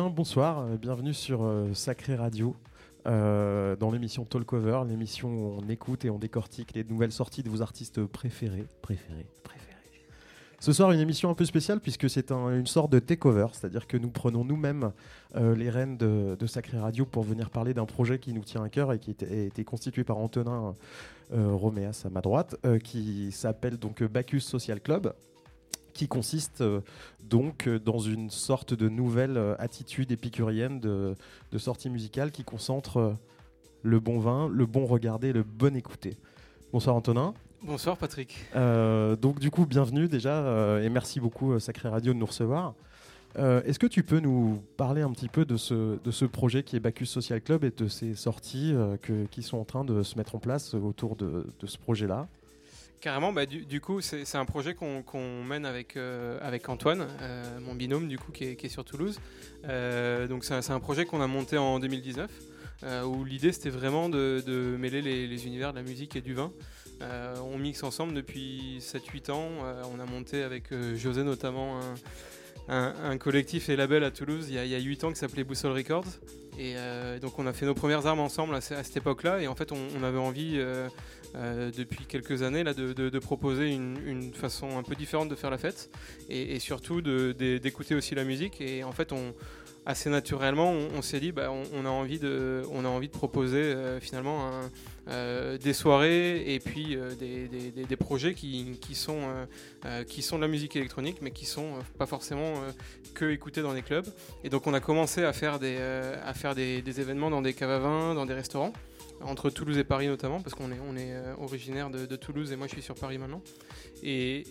bonsoir, euh, bienvenue sur euh, Sacré Radio, euh, dans l'émission Talkover, l'émission où on écoute et on décortique les nouvelles sorties de vos artistes préférés. Préférés, préférés. Ce soir, une émission un peu spéciale puisque c'est un- une sorte de takeover, c'est-à-dire que nous prenons nous-mêmes les rênes de, de Sacré Radio pour venir parler d'un projet qui nous tient à cœur et qui a été constitué par Antonin Roméas à ma droite, qui s'appelle donc Bacchus Social Club qui consiste euh, donc euh, dans une sorte de nouvelle euh, attitude épicurienne de, de sortie musicale qui concentre le bon vin, le bon regarder, le bon écouter. Bonsoir Antonin. Bonsoir Patrick. Euh, donc du coup, bienvenue déjà euh, et merci beaucoup euh, Sacré Radio de nous recevoir. Est-ce que tu peux nous parler un petit peu de ce, de ce projet qui est Bacchus Social Club et de ces sorties que- qui sont en train de se mettre en place autour de, de ce projet-là? Carrément, bah, du, coup, c'est un projet qu'on mène avec, euh, Antoine, euh, mon binôme, du coup, qui est, sur Toulouse. Euh, donc, c'est un, projet qu'on a monté en 2019, euh, où l'idée, c'était vraiment de, mêler les, univers de la musique et du vin. On mixe ensemble depuis 7-8 ans. On a monté avec José, notamment, un, collectif et label à Toulouse il y a, il y a 8 ans qui s'appelait Boussole Records. Et donc, on a fait nos premières armes ensemble à, ce- à cette époque-là. Et en fait, on, avait envie... euh, depuis quelques années là, de, proposer une, façon un peu différente de faire la fête et, surtout d'écouter aussi la musique. Et en fait, assez naturellement, on, s'est dit, bah, on, a envie de, proposer euh, finalement euh, des soirées et puis des, projets qui, sont, de la musique électronique, mais qui sont pas forcément que écoutés dans des clubs. Et donc, on a commencé à faire des événements dans des caves à vin, dans des restaurants entre Toulouse et Paris notamment, parce qu'on est, on est euh, originaire de, de Toulouse et moi je suis sur Paris maintenant. Et,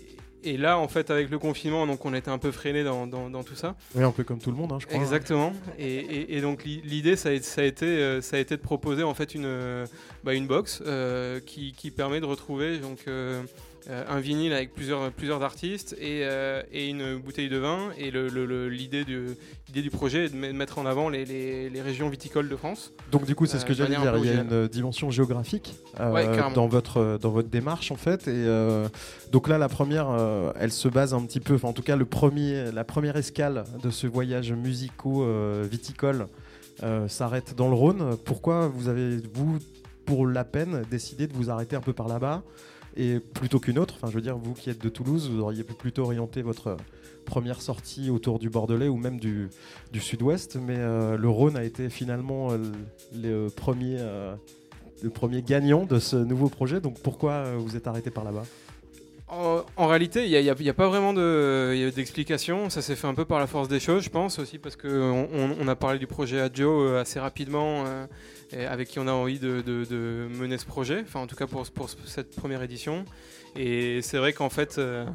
et là, en fait, avec le confinement, donc on était un peu freiné dans, dans- dans tout ça. Oui, un peu comme tout le monde, hein, je crois. Exactement. Et, et- et donc l'i- l'idée, ça, a- ça a été, euh, ça a été de proposer en fait une, euh, bah, une box euh, qui, qui permet de retrouver donc euh, euh, un vinyle avec plusieurs, plusieurs artistes et, euh, et une bouteille de vin. Et le- le- le- l'idée du, l'idée du projet est de me- mettre en avant les, les- les régions viticoles de France. Donc du coup, c'est ce Euh, que de j'allais dire. Il y a une euh, dimension géographique euh, Ouais, dans votre dans votre démarche en fait. Et euh, donc là, la première, euh, elle se base un petit peu. En tout cas, le premier, la première escale de ce voyage musico euh, viticole euh, s'arrête dans le Rhône. Pourquoi vous avez vous, pour la peine, décidé de vous arrêter un peu par là-bas? Et plutôt qu'une autre Enfin, je veux dire, vous qui êtes de Toulouse, vous auriez pu plutôt orienter votre première sortie autour du Bordelais ou même du, sud-ouest, mais euh, le Rhône a été finalement euh, le, premier, euh, le premier gagnant de ce nouveau projet. Donc pourquoi euh, vous êtes arrêté par là-bas? En, réalité, il n'y a, pas vraiment d'explication. Ça s'est fait un peu par la force des choses, je pense, aussi parce qu'on on, on a parlé du projet Adjo euh, assez rapidement, euh, avec qui on a envie de, de- mener ce projet, enfin en tout cas pour, pour cette première édition. Et c'est vrai qu'en fait, euh,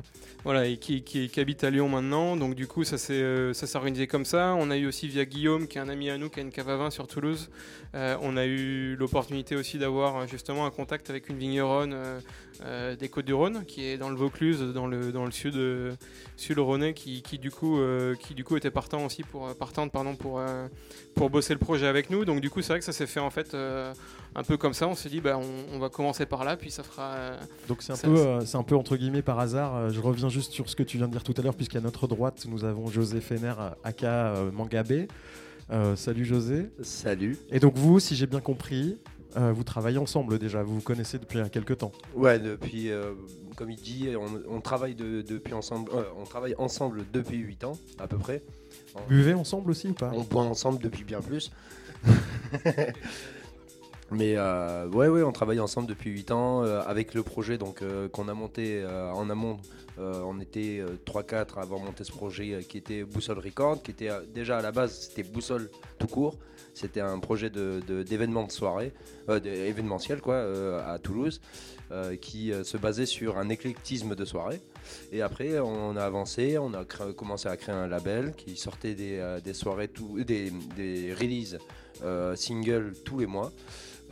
voilà, et qui, habite à Lyon maintenant, donc du coup ça s'est euh, ça s'est organisé comme ça. On a eu aussi via Guillaume, qui est un ami à nous, qui a une cave à vin sur Toulouse. Euh, on a eu l'opportunité aussi d'avoir euh, justement un contact avec une vigneronne euh, des Côtes-du-Rhône, qui est dans le Vaucluse, dans le, dans le sud, sud rhônais, qui, qui, du coup, qui du coup était partant aussi pour, partante pardon, pour, pour bosser le projet avec nous. Donc du coup, c'est vrai que ça s'est fait en fait un peu comme ça. On s'est dit, bah, on, on va commencer par là, puis ça fera. Donc c'est un, Ça, peu, c'est- un peu entre guillemets par hasard. Je reviens juste sur ce que tu viens de dire tout à l'heure, puisqu'à notre droite, nous avons José Fener, aka Mangabé. Euh, salut José. Salut. Et donc vous, si j'ai bien compris, euh, vous travaillez ensemble déjà, vous vous connaissez depuis quelques temps. Ouais, depuis, euh, comme il dit, on, on travaille de- depuis ensemble. on travaille ensemble depuis 8 ans à peu près. Buvez ensemble aussi ou pas? On boit ensemble depuis bien plus. Mais euh, ouais, ouais, on travaille ensemble depuis 8 ans euh, avec le projet donc euh, qu'on a monté euh, en amont. On était 3-4 à avoir monté ce projet qui était Boussole Record, qui était déjà à la base c'était Boussole tout court. C'était un projet de- de- d'événement de, soirée, de- événementiel quoi, à Toulouse, qui se basait sur un éclectisme de soirée. Et après, on a avancé, on a commencé à créer un label qui sortait des, des soirées, des, des releases singles tous les mois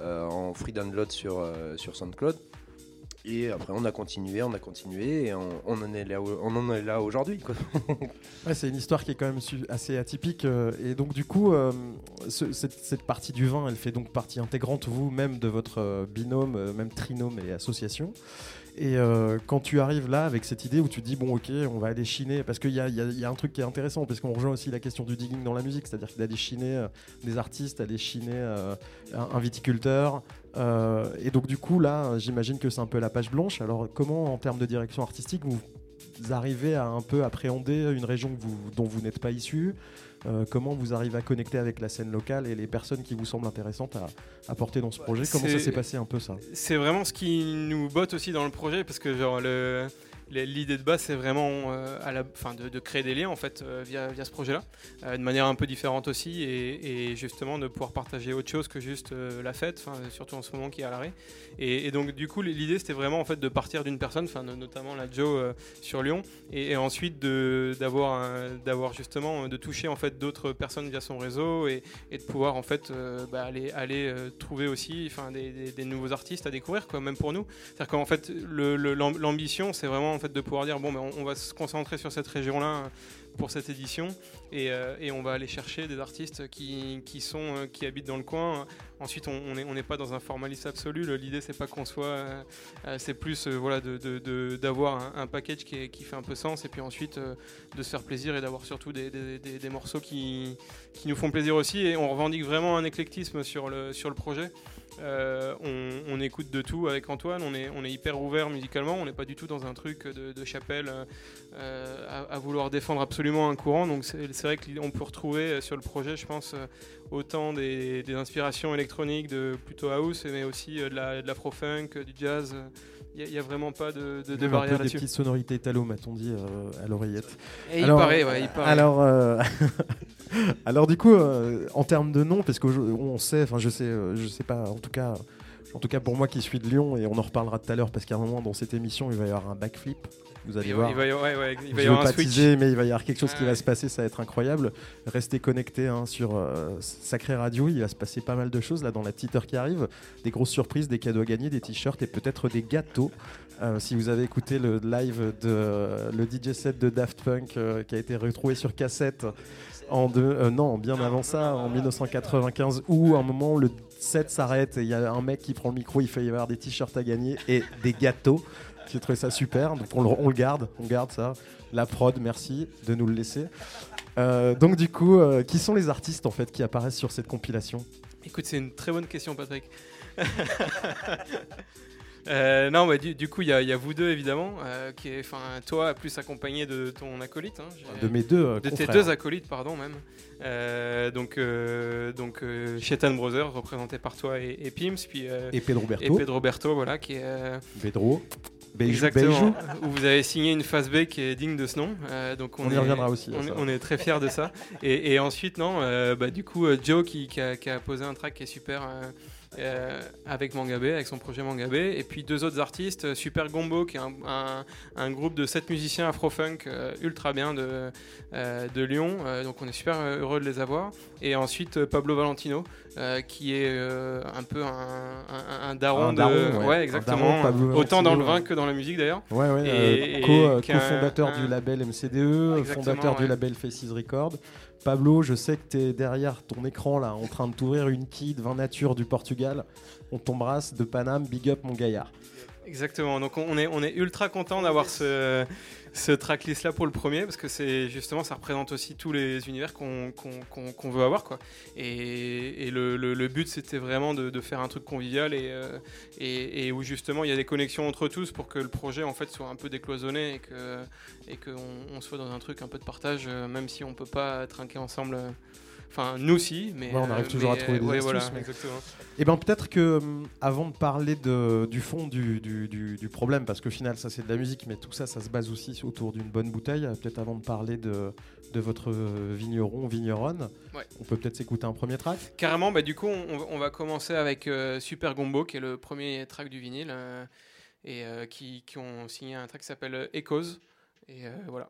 en free download sur, euh, sur SoundCloud. Et après, on a continué, on a continué, et on, en est là, on en est là aujourd'hui. c'est une histoire qui est quand même assez atypique. euh, et donc, du coup, euh, ce- cette, cette partie du vin, elle fait donc partie intégrante, vous-même, de votre euh, binôme, euh, même trinôme et association. Et euh, quand tu arrives là avec cette idée où tu dis, bon, ok, on va aller chiner, parce qu'il y a, un truc qui est intéressant, parce qu'on rejoint aussi la question du digging dans la musique, c'est-à-dire d'aller chiner euh, des artistes, aller chiner euh, un, viticulteur. euh, et donc, du coup, là, j'imagine que c'est un peu la page blanche. Alors, comment, en termes de direction artistique, vous arrivez à un peu appréhender une région dont vous n'êtes pas issu euh, comment vous arrivez à connecter avec la scène locale et les personnes qui vous semblent intéressantes à, à porter dans ce projet? Comment ça s'est passé un peu ça? C'est vraiment ce qui nous botte aussi dans le projet parce que genre le l'idée de base c'est vraiment euh, à la fin de, créer des liens en fait euh, via, via ce projet là de manière un peu différente aussi et, justement de pouvoir partager autre chose que juste euh, la fête surtout en ce moment qui est à l'arrêt. Et, donc du coup l'idée c'était vraiment en fait de partir d'une personne enfin no- notamment la Joe euh, sur Lyon et, et ensuite d'avoir justement euh, de toucher en fait d'autres personnes via son réseau et, de pouvoir en fait euh, bah, aller aller euh, trouver aussi des, nouveaux artistes à découvrir quoi même pour nous. C'est-à-dire qu'en fait l'ambition c'est vraiment en de pouvoir dire bon ben on, va se concentrer sur cette région là pour cette édition. Et, euh, et on va aller chercher des artistes qui, qui sont euh, qui habitent dans le coin. Ensuite on n'est on pas dans un formalisme absolu. L'idée c'est pas qu'on soit euh, euh, c'est plus euh, voilà de- d'avoir un, package qui, qui fait un peu sens. Et puis ensuite euh, de se faire plaisir et d'avoir surtout des, des- des- des morceaux qui, qui nous font plaisir aussi. Et on revendique vraiment un éclectisme sur le, sur le projet. Euh, on, écoute de tout avec Antoine, on est, hyper ouvert musicalement, on n'est pas du tout dans un truc de, chapelle euh, à, vouloir défendre absolument un courant. Donc c'est vrai qu'on peut retrouver sur le projet, je pense, euh, autant des, inspirations électroniques de plutôt house, mais aussi de la- l'afro-funk, du jazz. Il n'y a, vraiment pas de, de, de barrière peu des là-dessus. petites sonorités italo, m'a-t-on dit euh, à l'oreillette. Et il Alors, paraît, ouais, il paraît. Alors, euh, alors du coup, euh, en termes de nom, parce qu'on sait, enfin je sais, je sais pas, en tout cas, en tout cas pour moi qui suis de Lyon, et on en reparlera tout à l'heure, parce qu'à un moment dans cette émission, il va y avoir un backflip. Vous allez il, voir. va, il va ouais, ouais, il va y avoir un pas switch. teaser, mais il va y avoir quelque chose qui va se passer, ça va être incroyable. Restez connectés hein, sur euh, Sacré Radio, il va se passer pas mal de choses là dans la petite heure qui arrive. Des grosses surprises, des cadeaux à gagner, des t-shirts et peut-être des gâteaux. Euh, si vous avez écouté le live de le DJ set de Daft Punk euh, qui a été retrouvé sur cassette en deux, euh, non, bien avant ça, en 1995, où à un moment le set s'arrête et il y a un mec qui prend le micro, il fait y avoir des t-shirts à gagner et des gâteaux. J'ai trouvé ça super, donc on le, on le garde, on garde ça. La prod, merci de nous le laisser. Euh, donc du coup, euh, qui sont les artistes en fait qui apparaissent sur cette compilation? Écoute, c'est une très bonne question, Patrick. Euh, non, bah, du, du coup, il y, a- il y a vous deux évidemment, euh, qui est, enfin, toi plus accompagné de ton acolyte. hein, De mes deux euh, de tes deux acolytes, pardon même. Donc, donc Chetan Brothers, représenté par toi et, et Pims, puis Et Pedro et Berto, Pedro Berto, voilà, qui est Pedro, Beijou, exactement où vous avez signé une phase B qui est digne de ce nom. Euh, donc On y est- reviendra aussi, On, est- ça. on est très fiers de ça. Et, et ensuite, non, euh, bah, du coup, euh, Joe qui, qui a, qui a posé un track qui est super. Euh, avec Mangabé, avec son projet Mangabé, et puis deux autres artistes, euh, Super Gombo, qui est un, un- un groupe de sept musiciens afro-funk euh, ultra bien de, euh, de Lyon, donc on est super heureux de les avoir. Et ensuite Pablo Valentino, qui est un peu un, daron de. daron, ouais. Un exactement. daron, Autant dans le vin que dans la musique d'ailleurs. Ouais, ouais, Et- et co- qu'un- co-fondateur du label MCDE, fondateur du label Faces Record. Pablo, je sais que tu es derrière ton écran là, en train de t'ouvrir une de vin nature du Portugal. On t'embrasse de Paname, big up mon gaillard. Exactement. Donc on est, on est ultra content d'avoir ce, ce tracklist là pour le premier parce que c'est justement ça représente aussi tous les univers qu'on qu'on- qu'on veut avoir quoi. Et, et le, le- but c'était vraiment de, faire un truc convivial et, euh, et, et où justement il y a des connexions entre tous pour que le projet en fait soit un peu décloisonné et que et qu'on on soit dans un truc un peu de partage euh, même si on peut pas trinquer ensemble. Enfin, nous si, mais Ouais, on arrive euh, toujours à trouver des ouais, astuces, voilà, mais- exactement. Et ben peut-être que hum, avant de parler de- du fond du, du- du- du problème, parce qu'au final ça c'est de la musique, mais tout ça ça se base aussi autour d'une bonne bouteille. euh, Peut-être avant de parler de, de votre euh, vigneron, vigneronne, Ouais. on peut peut-être s'écouter un premier track? Carrément, bah, du coup, on, va- on va commencer avec euh, Super Gombo, qui est le premier track du vinyle, euh, et euh, qui, qui ont signé un track qui s'appelle Echoes. Et voilà.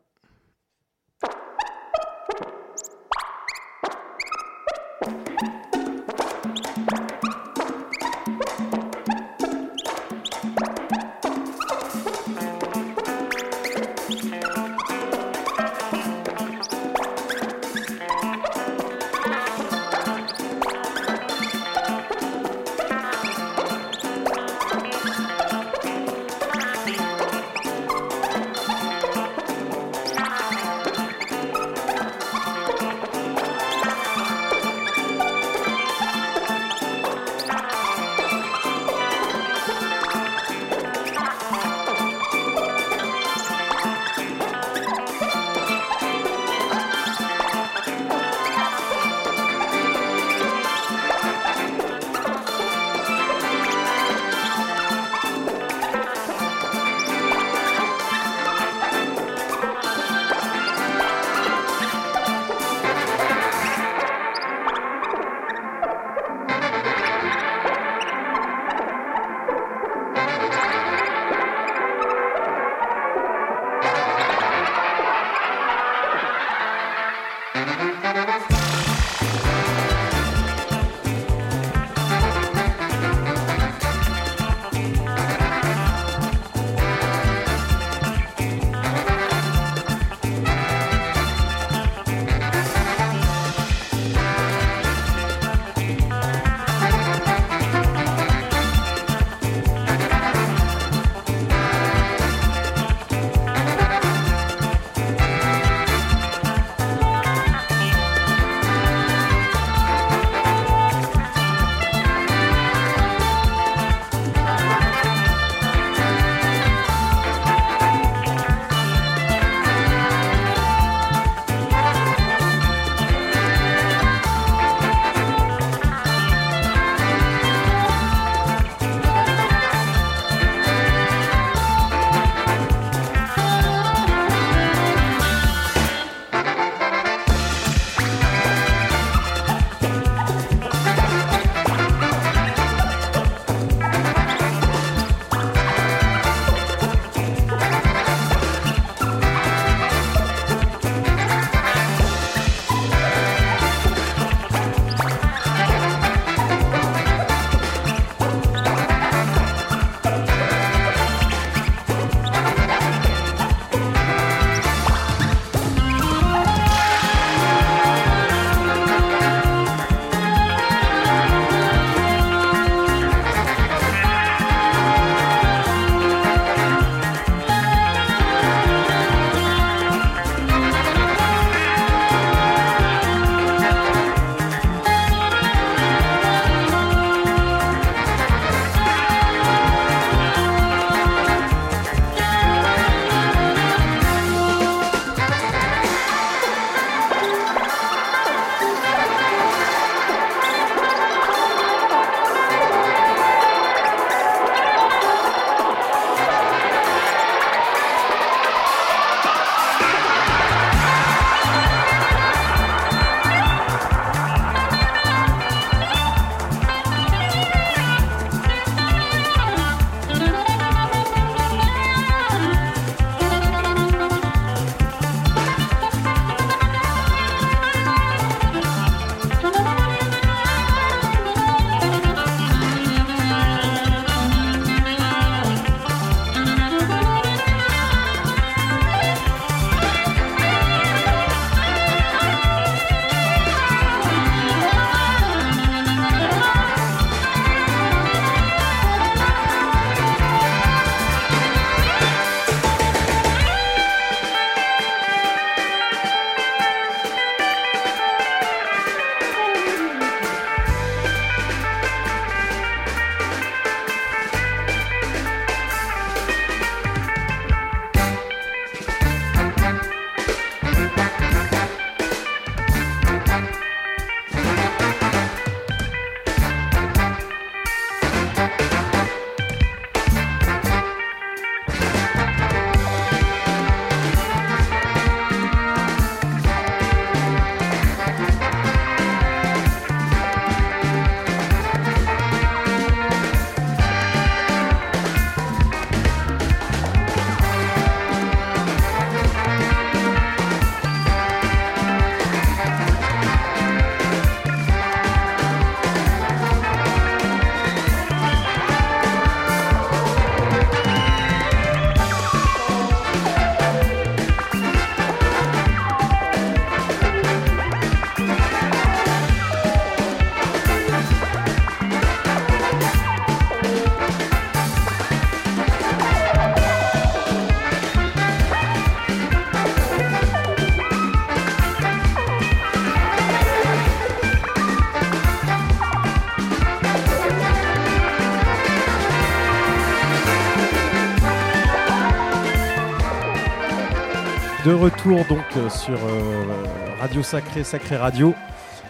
De retour donc euh, sur euh, Radio Sacré, Sacré Radio,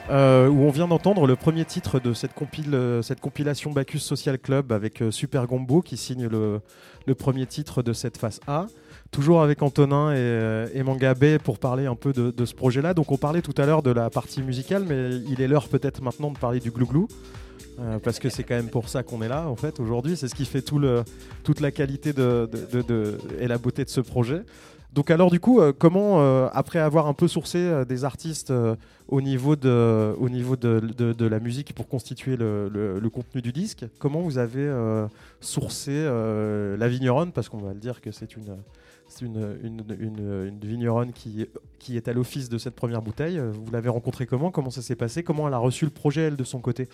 euh, où on vient d'entendre le premier titre de cette, compilation Bacchus Social Club avec Super Gombo qui signe le, premier titre de cette phase A. Toujours avec Antonin et, et Mangabé pour parler un peu de, ce projet-là. Donc on parlait tout à l'heure de la partie musicale, mais il est l'heure peut-être maintenant de parler du glouglou. Parce que c'est quand même pour ça qu'on est là en fait aujourd'hui. C'est ce qui fait toute la qualité et la beauté de ce projet. Donc alors du coup, euh, comment, euh, après avoir un peu sourcé euh, des artistes au niveau, de, au niveau de, de, la musique pour constituer le, le, contenu du disque, comment vous avez sourcé la vigneronne? Parce qu'on va le dire que c'est une, une, une, une, vigneronne qui, qui est à l'office de cette première bouteille. Vous l'avez rencontrée comment? Comment ça s'est passé? Comment elle a reçu le projet, elle, de son côté?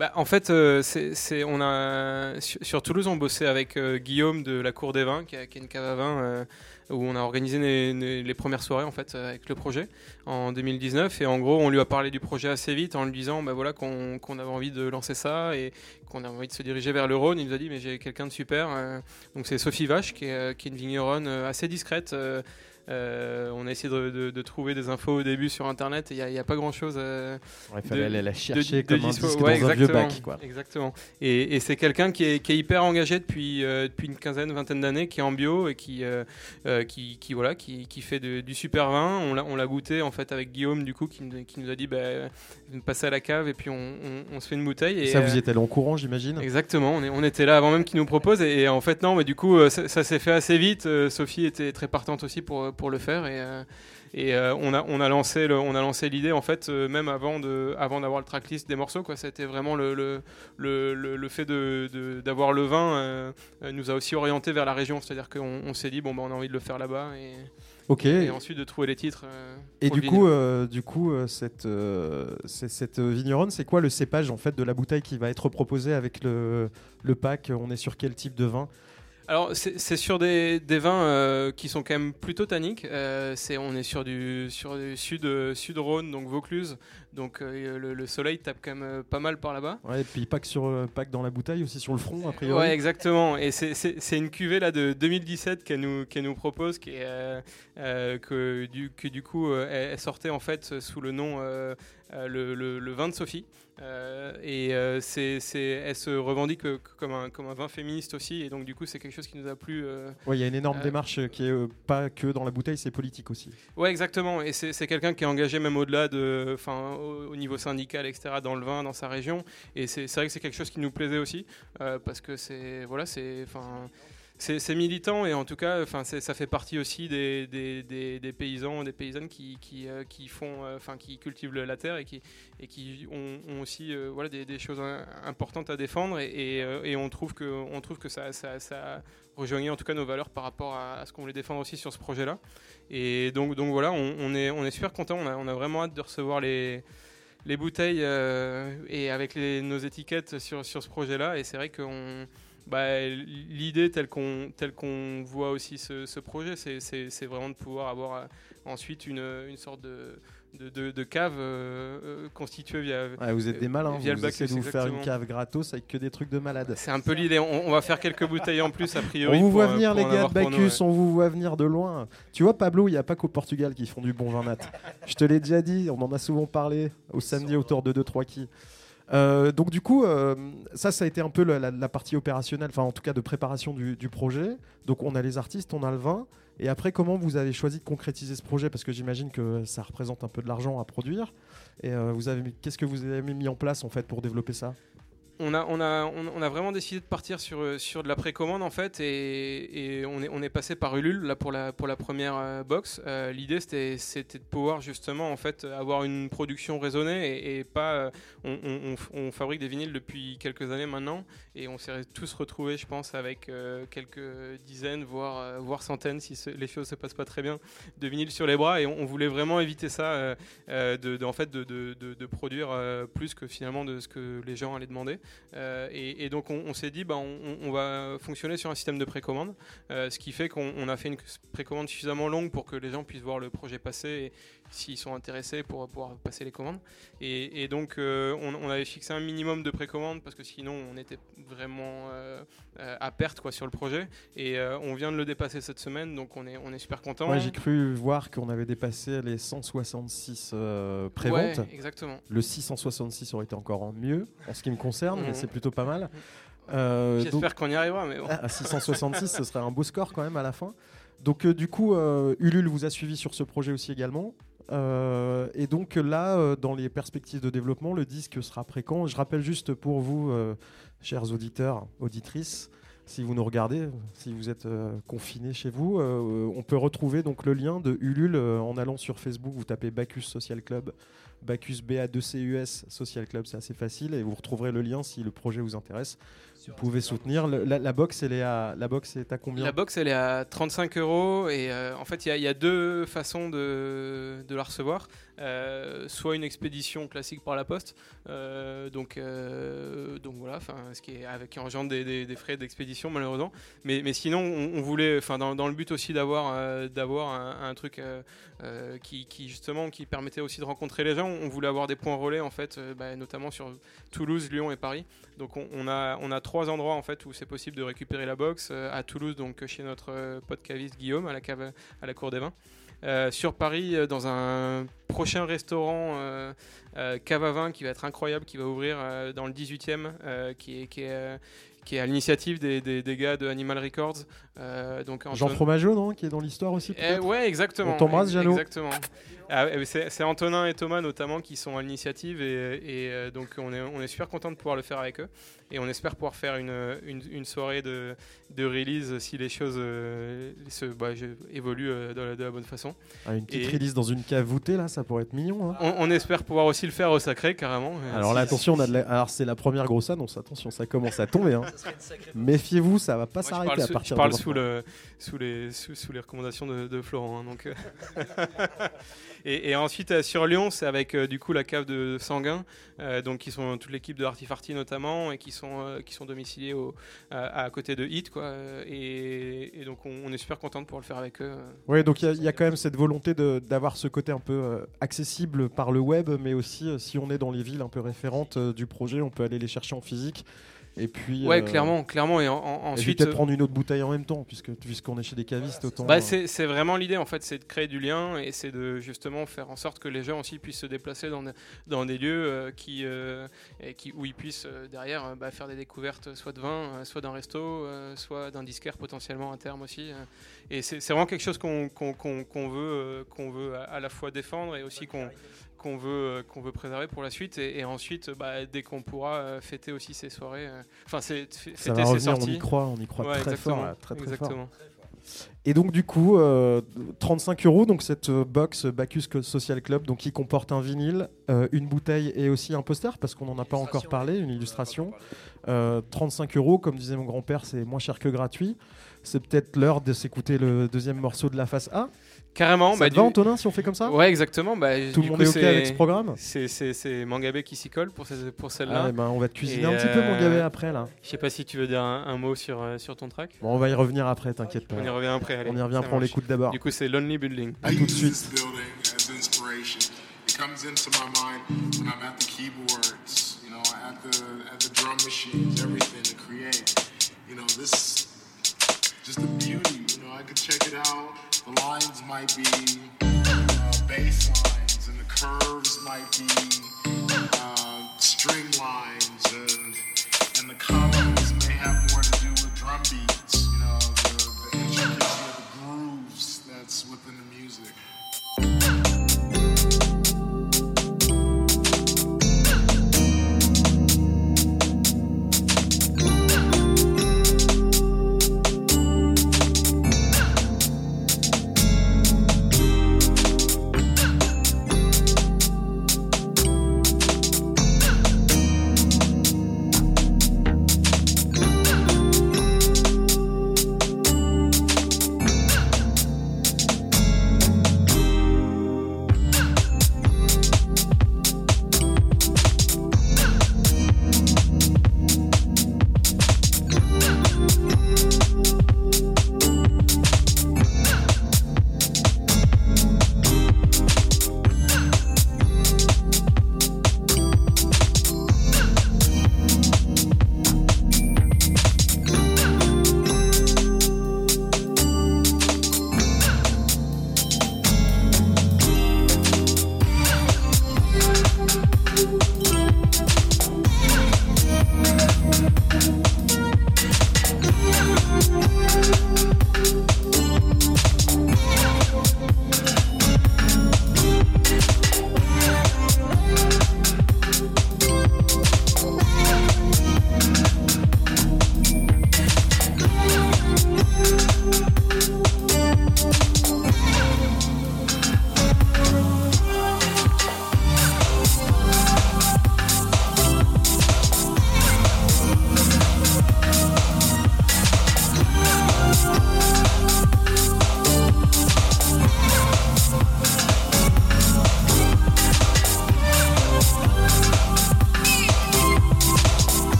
Bah, en fait, c'est, on a, sur, Toulouse, on bossait avec Guillaume de la Cour des Vins, qui a, qui a une cave à vin où on a organisé les, premières soirées en fait avec le projet en 2019 et en gros on lui a parlé du projet assez vite en lui disant bah voilà qu'on avait envie de lancer ça et qu'on avait envie de se diriger vers le Rhône. Il nous a dit mais j'ai quelqu'un de super euh, donc c'est Sophie Vache qui est, euh, une vigneronne euh, assez discrète euh, on a essayé de, trouver des infos au début sur internet et il n'y a, pas grand chose. Euh, il fallait aller la chercher comme un disque dans un vieux bac. Quoi. Exactement. Et, c'est quelqu'un qui est, hyper engagé depuis, euh, depuis une quinzaine, vingtaine d'années, qui est en bio et qui, qui, qui, voilà, qui, qui fait du super vin. On l'a goûté en fait avec Guillaume, du coup, qui, nous a dit bah, passer à la cave et puis on, on, se fait une bouteille. Et, ça, vous y êtes allé en courant, j'imagine Exactement. On, est, on, était là avant même qu'il nous propose. Et, en fait, non, mais du coup, ça, ça s'est fait assez vite. Sophie était très partante aussi pour pour le faire et, euh, et euh, on, a, on a lancé on a lancé l'idée en fait euh, même avant de avant d'avoir le tracklist des morceaux quoi c'était vraiment le le, le, le, fait de, d'avoir le vin nous a aussi orienté vers la région c'est-à-dire qu'on on, s'est dit bon bah, on a envie de le faire là-bas et Ok. Et ensuite de trouver les titres. et du coup, du coup, cette, cette vigneronne, c'est quoi le cépage en fait de la bouteille qui va être proposée avec le, le pack? On est sur quel type de vin? Alors c'est sur des, vins euh, qui sont quand même plutôt tanniques. Euh, on est sur du, sur du sud, sud Rhône, donc Vaucluse. Donc euh, le, soleil tape quand même pas mal par là-bas. Ouais, et puis pas que, sur, pas dans la bouteille, aussi sur le front, a priori. Ouais, exactement. Et c'est une cuvée là, de 2017 qu'elle nous, nous propose, qui est, que, du, que du coup elle, sortait en fait sous le nom le, le, vin de Sophie. Euh, et euh, c'est, elle se revendique comme un, comme un vin féministe aussi, et donc du coup c'est quelque chose qui nous a plu. Euh, oui, il y a une énorme démarche qui est pas que dans la bouteille, c'est politique aussi. Ouais, exactement, et c'est, quelqu'un qui est engagé même au-delà de, enfin, au, niveau syndical, etc., dans le vin, dans sa région, et c'est, vrai que c'est quelque chose qui nous plaisait aussi, parce que c'est, voilà, c'est, enfin c'est militant et en tout cas, enfin, ça fait partie aussi des, des, des, paysans, des paysannes qui, qui, euh, qui font, euh, enfin, qui cultivent la terre et qui, et qui ont, aussi, euh, voilà, des, choses importantes à défendre et, et, on trouve que, on trouve que ça, ça, rejoignait en tout cas nos valeurs par rapport à, ce qu'on voulait défendre aussi sur ce projet-là. Et donc, donc voilà, on, est, on est super content. On a, on a vraiment hâte de recevoir les les bouteilles et avec nos étiquettes sur, sur ce projet-là. Et c'est vrai qu'on bah, L'idée telle qu'on qu'on voit aussi ce, ce projet, c'est vraiment de pouvoir avoir euh, ensuite une, une sorte de, de, de, cave euh, euh, constituée via. vous êtes des malins, via vous essayez de vous faire une cave gratos avec que des trucs de malade. C'est un peu l'idée. On, va faire quelques bouteilles en plus, a priori. On vous voit venir, les gars de Bacchus, on vous voit venir de loin. Tu vois, Pablo, il n'y a pas qu'au Portugal qui font du bon vin nat. Je te l'ai déjà dit, on en a souvent parlé au samedi autour de 2-3 qui. Euh, donc du coup, euh, ça, ça a été un peu la, partie opérationnelle, enfin en tout cas de préparation du, projet. Donc on a les artistes, on a le vin. Et après, comment vous avez choisi de concrétiser ce projet? Parce que j'imagine que ça représente un peu de l'argent à produire. Et euh, vous avez, qu'est-ce que vous avez mis en place en fait pour développer ça? On a, vraiment décidé de partir sur, euh, de la précommande en fait et, on, est, passé par Ulule là, pour, la, première euh, box. Euh, l'idée c'était, de pouvoir justement avoir une production raisonnée et, pas. On, on, fabrique des vinyles depuis quelques années maintenant et on s'est tous retrouvés, je pense, avec quelques dizaines, voire, voire centaines, si les choses se passent pas très bien, de vinyles sur les bras et on, voulait vraiment éviter ça, de, en fait, de, de, produire plus que finalement de ce que les gens allaient demander. Euh, et, donc on, s'est dit, bah, on, va fonctionner sur un système de précommande, euh, ce qui fait qu'on a fait une précommande suffisamment longue pour que les gens puissent voir le projet passer s'ils sont intéressés pour pouvoir passer les commandes. Et, donc, on, avait fixé un minimum de précommande parce que sinon, on était vraiment à perte quoi, sur le projet. Et on vient de le dépasser cette semaine, donc on est, on est super content. Moi, j'ai cru voir qu'on avait dépassé les 166 préventes. Ouais, exactement. Le 666 aurait été encore mieux en ce qui me concerne, mais mmh. c'est plutôt pas mal. Euh, J'espère qu'on y arrivera. Mais À 666, ce serait un beau score quand même à la fin. Donc euh, du coup, euh, Ulule vous a suivi sur ce projet aussi également. Et donc là, dans les perspectives de développement, le disque sera quand Je rappelle juste pour vous, chers auditeurs, auditrices, si vous nous regardez, si vous êtes confinés chez vous, on peut retrouver donc le lien de Ulule en allant sur Facebook. Vous tapez Bacchus Social Club, Bacchus BA2CUS Social Club, c'est assez facile et vous retrouverez le lien si le projet vous intéresse. Vous pouvez soutenir. la, box, elle est à, la est à combien? La box, elle est à 35 euros. Et euh, en fait, il y, a deux façons de, de la recevoir. Euh, soit une expédition classique par la poste, euh, donc, donc voilà, ce qui, est, avec, engendre des, frais d'expédition malheureusement. Mais, sinon, on, voulait, dans, le but aussi d'avoir un, truc qui, justement qui permettait aussi de rencontrer les gens, on voulait avoir des points relais en fait, bah, notamment sur Toulouse, Lyon et Paris. Donc on, a, trois endroits en fait où c'est possible de récupérer la box. Euh, à Toulouse, donc chez notre euh, pote caviste Guillaume à la cave à la Cour des Vins. Euh, sur Paris, dans un prochain restaurant cave à vin qui va être incroyable, qui va ouvrir dans le 18e, qui est, qui est à l'initiative des, gars de Animal Records. Donc Jean Fromageau, non Qui est dans l'histoire aussi eh, Ouais, exactement. On t'embrasse, Jeannot. Exactement. Ah c'est Antonin et Thomas notamment qui sont à l'initiative et, et donc on est, on est super content de pouvoir le faire avec eux et on espère pouvoir faire une, une, soirée de, de, release si les choses euh, se, bah, évoluent euh, de, la, bonne façon. Ah, une petite release dans une cave voûtée, là, ça pourrait être mignon. Hein. On, espère pouvoir aussi le faire au sacré, carrément. Euh, Alors là, attention, on a Alors c'est la première grosse annonce, attention, ça commence à tomber. Hein. Méfiez-vous, ça va pas s'arrêter à partir parle sous, le, sous, les, sous, les recommandations de, Florent. Hein, donc, et, ensuite, sur Lyon, c'est avec du coup la cave de Sanguin, donc qui sont toute l'équipe de Artifarty notamment, et qui sont euh, qui sont domiciliés au, à, côté de Hit. Quoi, et, donc on, est super content de pouvoir le faire avec eux. Oui, donc il y, a quand même cette volonté d'avoir ce côté un peu euh, accessible par le web, mais aussi euh, si on est dans les villes un peu référentes du projet, on peut aller les chercher en physique. Et puis, ouais, clairement, clairement. Et ensuite, peut-être prendre une autre bouteille en même temps, puisque puisqu'on est chez des cavistes autant. Bah, c'est vraiment l'idée en fait, c'est de créer du lien et c'est de justement faire en sorte que les gens aussi puissent se déplacer dans, dans des lieux euh, qui, euh, et qui, où ils puissent euh, derrière bah, faire des découvertes, soit de vin, soit d'un resto, soit d'un disquaire potentiellement à terme aussi. et c'est vraiment quelque chose qu'on veut, qu'on veut à, la fois défendre et aussi qu'on qu'on veut, euh, qu'on veut préserver pour la suite. Et, ensuite, bah, dès qu'on pourra euh, fêter aussi ces soirées, euh, enfin, c'est fêter va revenir, sorties. On y croit, on y croit très fort. très, très Fort. Et donc du coup, 35 euros, donc cette box Bacchus Social Club, donc qui comporte un vinyle, une bouteille et aussi un poster, parce qu'on n'en a pas encore parlé, une illustration. 35 euros, comme disait mon grand-père, c'est moins cher que gratuit. C'est peut-être l'heure de s'écouter le deuxième morceau de la face A. Carrément. Ça bah, te va, Antonin, si on fait comme ça Ouais, exactement. Bah, Tout le monde est OK avec ce programme C'est Mangabé qui s'y colle pour, pour celle-là. Ah, bah, on va te cuisiner un petit peu, euh, Mangabé, après. là. Je sais pas si tu veux dire un, mot sur, euh, sur ton track. Bon, on va y revenir après, t'inquiète pas. On y revient après. Allez, on y revient après, on l'écoute d'abord. Du coup, c'est Lonely Building. A tout de suite. comes into my mind when I'm at the keyboards, you know, at the at the drum machines, everything to create. You know, this just the beauty. You know, I could check it out. The lines might be uh, bass lines, and the curves might be uh, string lines, and and the colors may have more to do with drum beats.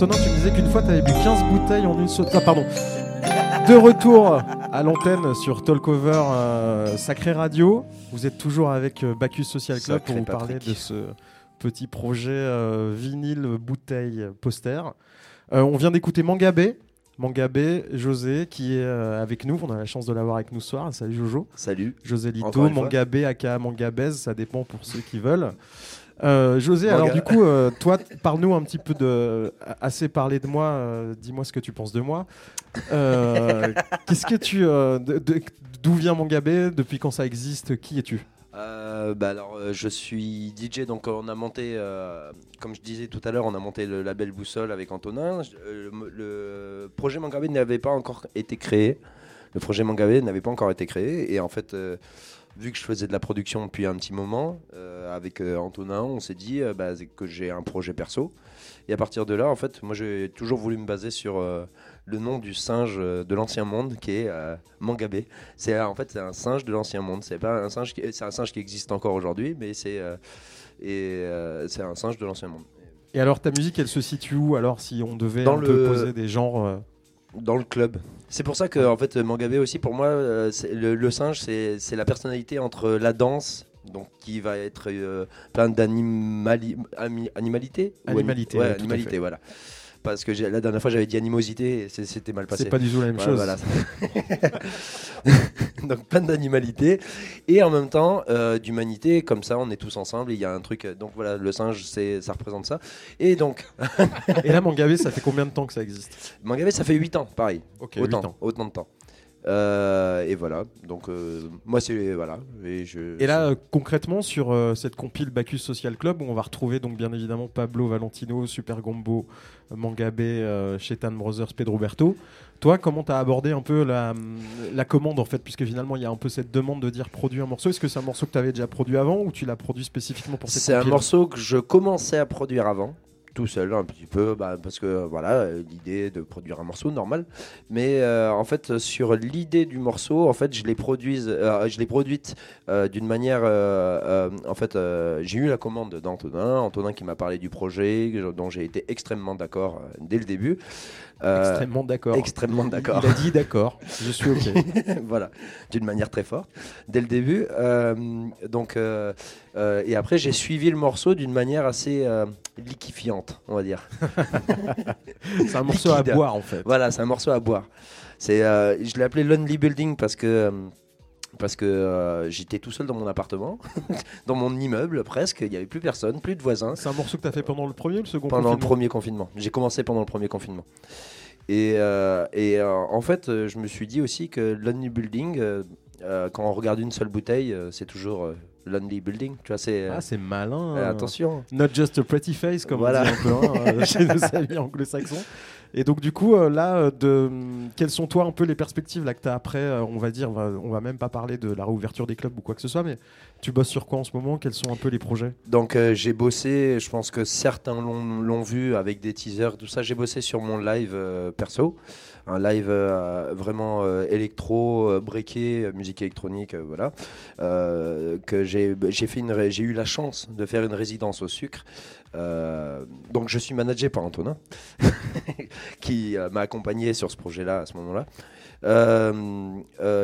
Antonin, tu me disais qu'une fois, tu avais bu 15 bouteilles en une seule. Ah, pardon. De retour à l'antenne sur Talkover euh, Sacré Radio. Vous êtes toujours avec euh, Bacchus Social Club Sacré pour vous parler Patrick. de ce petit projet euh, vinyle, bouteille, poster. Euh, on vient d'écouter Mangabé. Mangabé, José, qui est euh, avec nous. On a la chance de l'avoir avec nous ce soir. Salut Jojo. Salut. José Lito. Mangabé, aka Mangabez, ça dépend pour ceux qui veulent. Euh, José, alors du coup, euh, toi, parle-nous un petit peu de. Assez parlé de moi, euh, dis-moi ce que tu penses de moi. Euh, Qu'est-ce que tu. euh, D'où vient Mangabé Depuis quand ça existe Qui es-tu? Euh, bah alors, euh, je suis DJ, donc euh, on a monté, euh, comme je disais tout à l'heure, on a monté le label Boussole avec Antonin. Je- euh, le, le projet Mangabé n'avait pas encore été créé. Le projet Mangabé n'avait pas encore été créé. Et en fait, euh, vu que je faisais de la production depuis un petit moment, euh, avec euh, Antonin, on s'est dit euh, bah, que j'ai un projet perso. Et à partir de là, en fait, moi j'ai toujours voulu me baser sur le nom du singe de l'ancien monde qui est Mangabé. C'est en fait c'est un singe de l'ancien monde. C'est pas un singe qui c'est un singe qui existe encore aujourd'hui, mais c'est et c'est un singe de l'ancien monde. Et alors, ta musique, elle se situe où Alors, si on devait Dans le- poser des genres. Dans le club. C'est pour ça que en fait Mangabé aussi pour moi euh, le, le singe c'est c'est la personnalité entre la danse donc qui va être euh, plein d'animalité animalité Animalité, ouais, voilà parce que la dernière fois j'avais dit animosité et c'était mal passé C'est pas du tout la même Ouais, chose. voilà. Donc plein d'animalité et en même temps euh, d'humanité, comme ça on est tous ensemble. Il y a un truc. Donc voilà, le singe, ça représente ça. Et donc Et là, Mangabé, ça fait combien de temps que ça existe? Mangabé, ça fait 8 ans, pareil, Ok, autant, huit ans. autant de temps. Euh, et voilà. Donc euh, moi c'est voilà. Et, je, Et là, euh, concrètement, sur cette compile Bacchus Social Club, où on va retrouver donc bien évidemment Pablo Valentino, Super Gombo, Mangabé, euh, Chetan Brothers, Pedro Berto. Toi, comment tu as abordé un peu la, la commande en fait, puisque finalement il y a un peu cette demande de dire produire un morceau. Est-ce que c'est un morceau que tu avais déjà produit avant ou tu l'as produit spécifiquement pour cette c'est un morceau que je commençais à produire avant. Tout seul, un petit peu, bah, parce que voilà, l'idée de produire un morceau normal. Mais euh, en fait, sur l'idée du morceau, en fait, je l'ai produise, euh, je l'ai produite euh, d'une manière. en fait, j'ai eu la commande d'Antonin, Antonin qui m'a parlé du projet, dont j'ai été extrêmement d'accord dès le début. Extrêmement d'accord. extrêmement d'accord. Il a dit d'accord, je suis ok. voilà, d'une manière très forte, dès le début. Donc, et après, j'ai suivi le morceau d'une manière assez liquifiante, on va dire. c'est un morceau à boire en fait. Voilà, c'est un morceau à boire. C'est, euh, je l'ai appelé Lonely Building parce que. euh, parce que euh, j'étais tout seul dans mon appartement, dans mon immeuble presque, il n'y avait plus personne, plus de voisins. C'est un morceau que tu as fait pendant le premier ou le second pendant le premier confinement. J'ai commencé pendant le premier confinement. Et, euh, et euh, en fait, je me suis dit aussi que Lonely Building, quand on regarde une seule bouteille, c'est toujours Lonely Building. Tu vois, c'est. Ah, c'est malin. euh, attention. Not just a pretty face, comme Voilà. on dit un peu hein, euh, chez nos amis anglo-saxons. Et donc, du coup, euh, là, euh, de, quelles sont, toi, un peu les perspectives là, que tu as après On va dire, on va, on va même pas parler de la réouverture des clubs ou quoi que ce soit, mais tu bosses sur quoi en ce moment? Quels sont un peu les projets? Donc euh, j'ai bossé, je pense que certains l'ont l'ont vu avec des teasers, tout ça. J'ai bossé sur mon live euh, perso, un live euh, vraiment euh, électro, euh, breaké, musique électronique, voilà. Que j'ai j'ai eu la chance de faire une résidence au sucre. Donc je suis managé par Antonin, qui m'a accompagné sur ce projet-là à ce moment-là.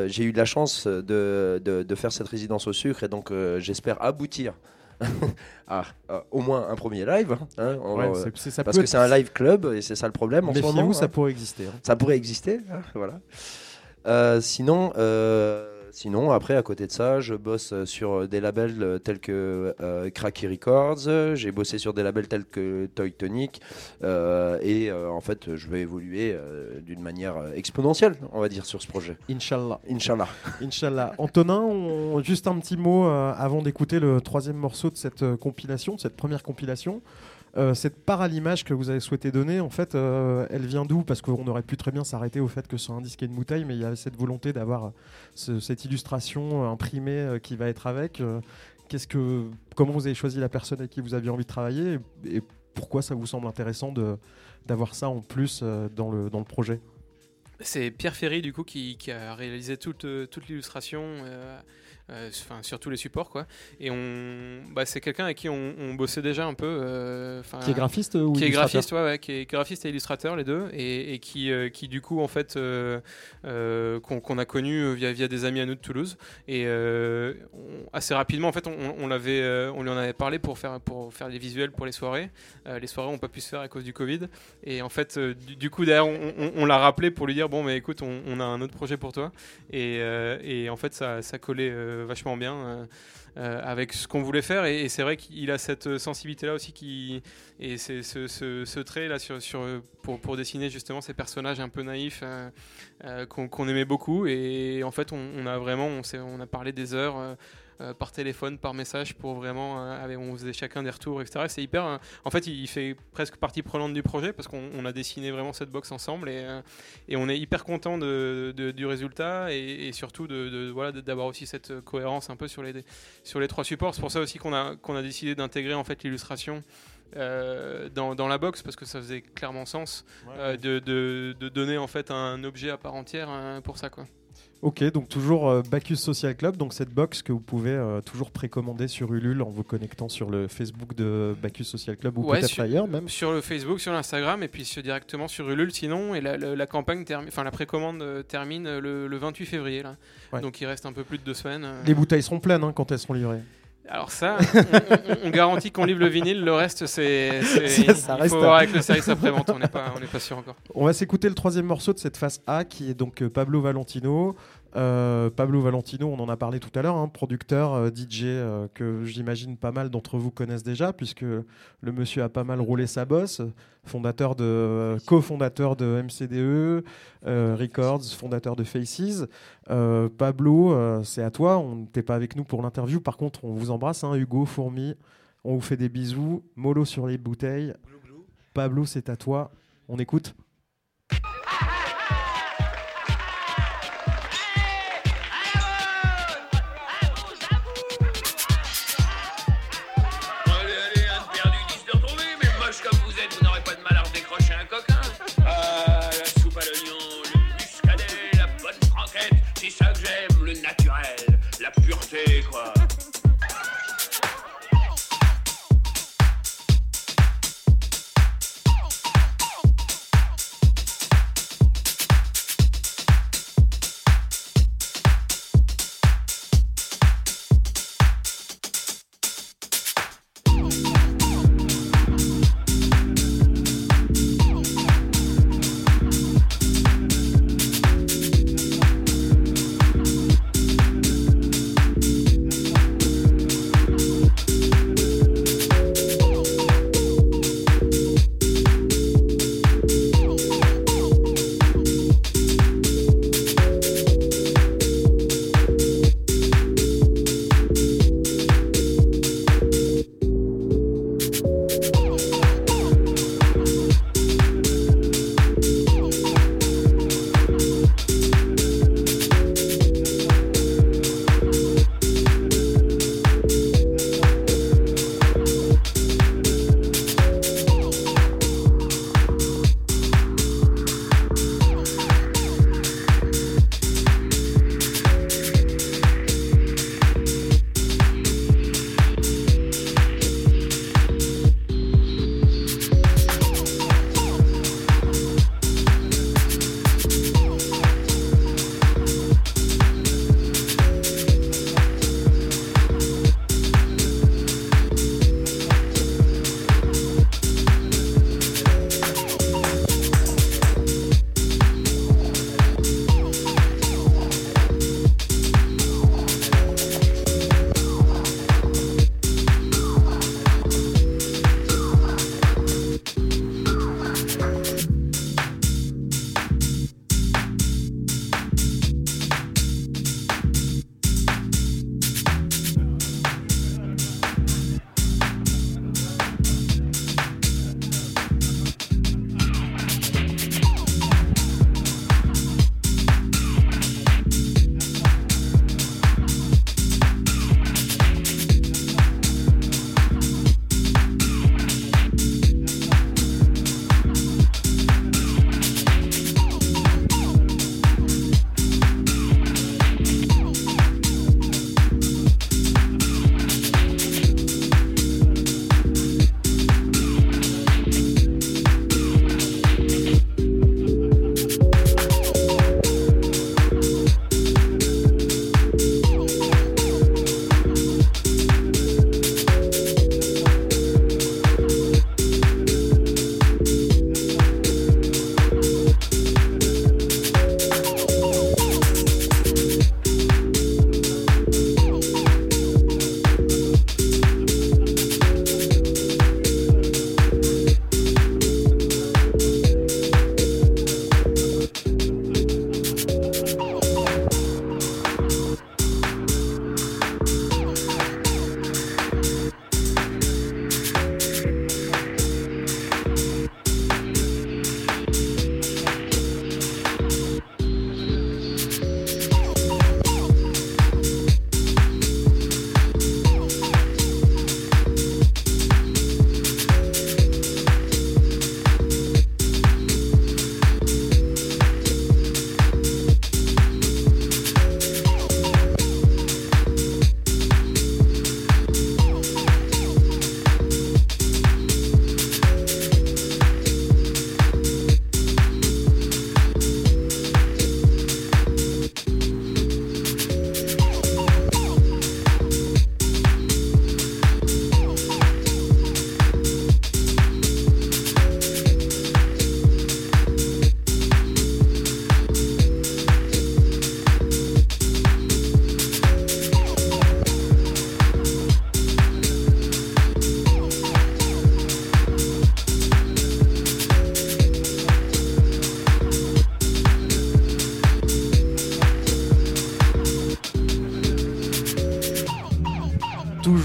J'ai eu la chance de, faire cette résidence au sucre et donc j'espère aboutir à, à au moins un premier live. hein, Ouais, euh, ça parce que c'est un live club et c'est ça le problème en ce moment. Méfiez-vous, ça hein. pourrait exister. hein. Ça pourrait exister, hein, voilà. Euh, sinon, euh, sinon, après, à côté de ça, je bosse euh, sur des labels euh, tels que euh, Cracky Records. J'ai bossé sur des labels tels que Toy Tonic. euh, et euh, en fait, je vais évoluer euh, d'une manière euh, exponentielle, on va dire, sur ce projet. Inch'Allah. Inch'Allah. Inch'Allah. Antonin, on- juste un petit mot euh, avant d'écouter le troisième morceau de cette euh, compilation, de cette première compilation. Euh, cette part à l'image que vous avez souhaité donner, en fait, euh, elle vient d'où? Parce qu'on aurait pu très bien s'arrêter au fait que c'est un disque et une bouteille, mais il y a cette volonté d'avoir euh, ce- cette illustration imprimée qui va être avec. Qu'est-ce que, comment vous avez choisi la personne avec qui vous aviez envie de travailler et, pourquoi ça vous semble intéressant d'avoir ça en plus dans le dans le projet? C'est Pierre Ferry du coup qui, a réalisé toute, toute l'illustration. Enfin sur tous les supports quoi. Et on, bah, c'est quelqu'un avec qui on, on bossait déjà un peu. euh, Qui est graphiste ou qui est graphiste, ouais, ouais, qui est graphiste et illustrateur les deux, et, et qui, euh, qui du coup en fait euh, euh, qu'on a connu euh, via, via des amis à nous de Toulouse, et euh, on- assez rapidement en fait on, on l'avait, euh, on lui en avait parlé pour faire pour faire les visuels pour les soirées. Euh, les soirées n'ont pas pu se faire à cause du Covid, et en fait euh, du, du coup derrière on, on- on l'a rappelé pour lui dire bon mais écoute on, on a un autre projet pour toi, et, euh, et en fait ça, ça collait euh, vachement bien. euh, euh, avec ce qu'on voulait faire et, c'est vrai qu'il a cette sensibilité là aussi qui et c'est ce, ce- ce trait là sur, pour, pour dessiner justement ces personnages un peu naïfs euh, euh, qu'on aimait beaucoup et en fait on, a vraiment on, on a parlé des heures euh, par téléphone, par message pour vraiment euh, avec- on faisait chacun des retours etc. C'est hyper euh, en fait il fait presque partie prenante du projet parce qu'on on a dessiné vraiment cette box ensemble et, et on est hyper content de, de- du résultat et, et surtout de, de- voilà d'avoir aussi cette cohérence un peu sur les sur les trois supports. C'est pour ça aussi qu'on a, qu'on a décidé d'intégrer en fait l'illustration euh, dans, dans la box parce que ça faisait clairement sens euh, de, de- de donner en fait un objet à part entière pour ça quoi. Ok, donc toujours euh, Bacchus Social Club, donc cette box que vous pouvez euh, toujours précommander sur Ulule en vous connectant sur le Facebook de Bacchus Social Club ou Ouais, peut-être ailleurs même. Sur le Facebook, sur l'Instagram et puis sur- directement sur Ulule sinon et la, la- la campagne termine, enfin la précommande euh, termine le, le 28 février là. Ouais. Donc il reste un peu plus de deux semaines. euh. Les bouteilles seront pleines hein, quand elles seront livrées. Alors ça, on, on- on garantit qu'on livre le vinyle, le reste c'est, c'est- Ça, ça il reste faut à- voir avec le service après-vente, on n'est pas, on n'est pas sûr encore. On va s'écouter le troisième morceau de cette phase A qui est donc euh, Pablo Valentino. Euh, Pablo Valentino, on en a parlé tout à l'heure, hein, producteur, euh, DJ euh, que j'imagine pas mal d'entre vous connaissent déjà puisque le monsieur a pas mal roulé sa bosse, fondateur de, cofondateur de MCDE Records, fondateur de Faces. Pablo, c'est à toi. On n'était pas avec nous pour l'interview, par contre, on vous embrasse, hein, Hugo, Fourmi. On vous fait des bisous. Molo sur les bouteilles. Pablo, c'est à toi. On écoute.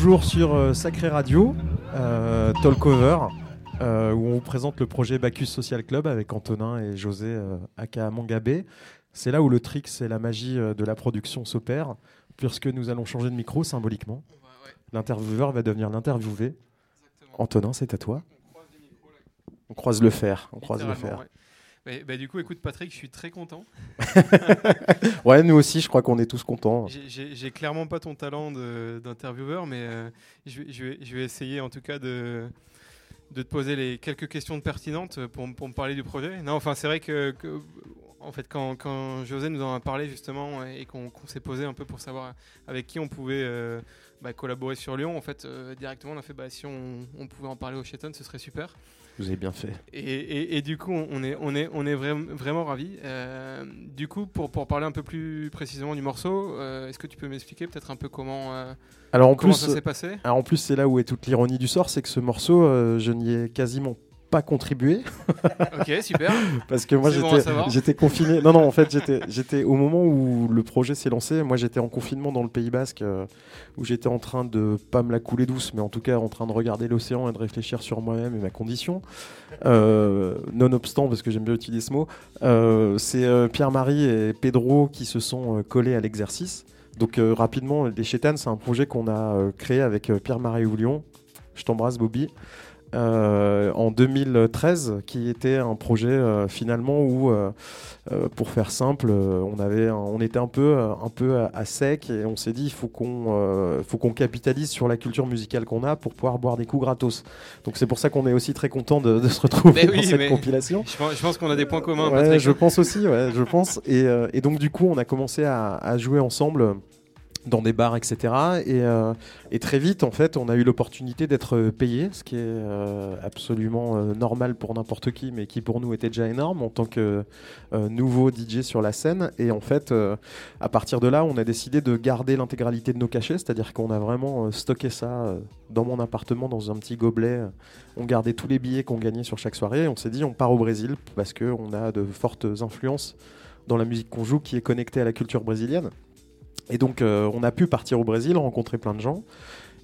Toujours sur euh, Sacré Radio, euh, Talkover, euh, où on vous présente le projet Bacchus Social Club avec Antonin et José euh, aka Mangabé. C'est là où le trick, c'est la magie euh, de la production s'opère, puisque nous allons changer de micro symboliquement. L'intervieweur va devenir l'interviewé. Antonin, c'est à toi. On croise le fer. On croise le fer. Ouais. Mais, bah, du coup, écoute Patrick, je suis très content. Ouais, nous aussi, je crois qu'on est tous contents. J'ai- clairement pas ton talent d'intervieweur, mais euh, je, vais, je vais- je vais essayer en tout cas de, de te poser les quelques questions pertinentes pour, me parler du projet. Non, enfin, c'est vrai que, que- en fait, quand, quand José nous en a parlé justement et qu'on s'est posé un peu pour savoir avec qui on pouvait euh, bah, collaborer sur Lyon, en fait, euh, directement, on a fait bah, si on, on pouvait en parler au Cheton, ce serait super. Vous avez bien fait. Et, et- et du coup, on est, on est, on est vraim- vraiment ravis. Euh, du coup, pour, pour parler un peu plus précisément du morceau, euh, est-ce que tu peux m'expliquer peut-être un peu comment, euh, Alors en comment plus, ça s'est passé? alors en plus, c'est là où est toute l'ironie du sort, c'est que ce morceau, je n'y ai quasiment pas contribué Ok, super. parce que moi bon j'étais confiné. Non non, en fait j'étais j'étais au moment où le projet s'est lancé. Moi j'étais en confinement dans le Pays Basque euh, où j'étais en train de pas me la couler douce, mais en tout cas en train de regarder l'océan et de réfléchir sur moi-même et ma condition. Euh, nonobstant, parce que j'aime bien utiliser ce mot, euh, c'est Pierre-Marie et Pedro qui se sont collés à l'exercice. Donc rapidement, les Chétanes, c'est un projet qu'on a créé avec Pierre-Marie Houlion. Je t'embrasse Bobby. Euh, en 2013, qui était un projet euh, finalement où, euh, pour faire simple, on avait, un- on était un peu, un peu à, à sec et on s'est dit il faut qu'on, faut qu'on capitalise sur la culture musicale qu'on a pour pouvoir boire des coups gratos. Donc c'est pour ça qu'on est aussi très content de, de se retrouver Mais oui, dans cette compilation. Je pense, qu'on a des points communs. Ouais, je pense aussi, ouais, je pense. Et, et donc du coup, on a commencé à, à jouer ensemble dans des bars, etc. Et, euh, et très vite, en fait, on a eu l'opportunité d'être payé, ce qui est euh, absolument euh, normal pour n'importe qui, mais qui pour nous était déjà énorme en tant que euh, nouveau DJ sur la scène. Et en fait, euh, à partir de là, on a décidé de garder l'intégralité de nos cachets, c'est-à-dire qu'on a vraiment euh, stocké ça euh, dans mon appartement, dans un petit gobelet. On gardait tous les billets qu'on gagnait sur chaque soirée. On s'est dit, on part au Brésil parce qu'on a de fortes influences dans la musique qu'on joue qui est connectée à la culture brésilienne. Et donc, euh, on a pu partir au Brésil, rencontrer plein de gens.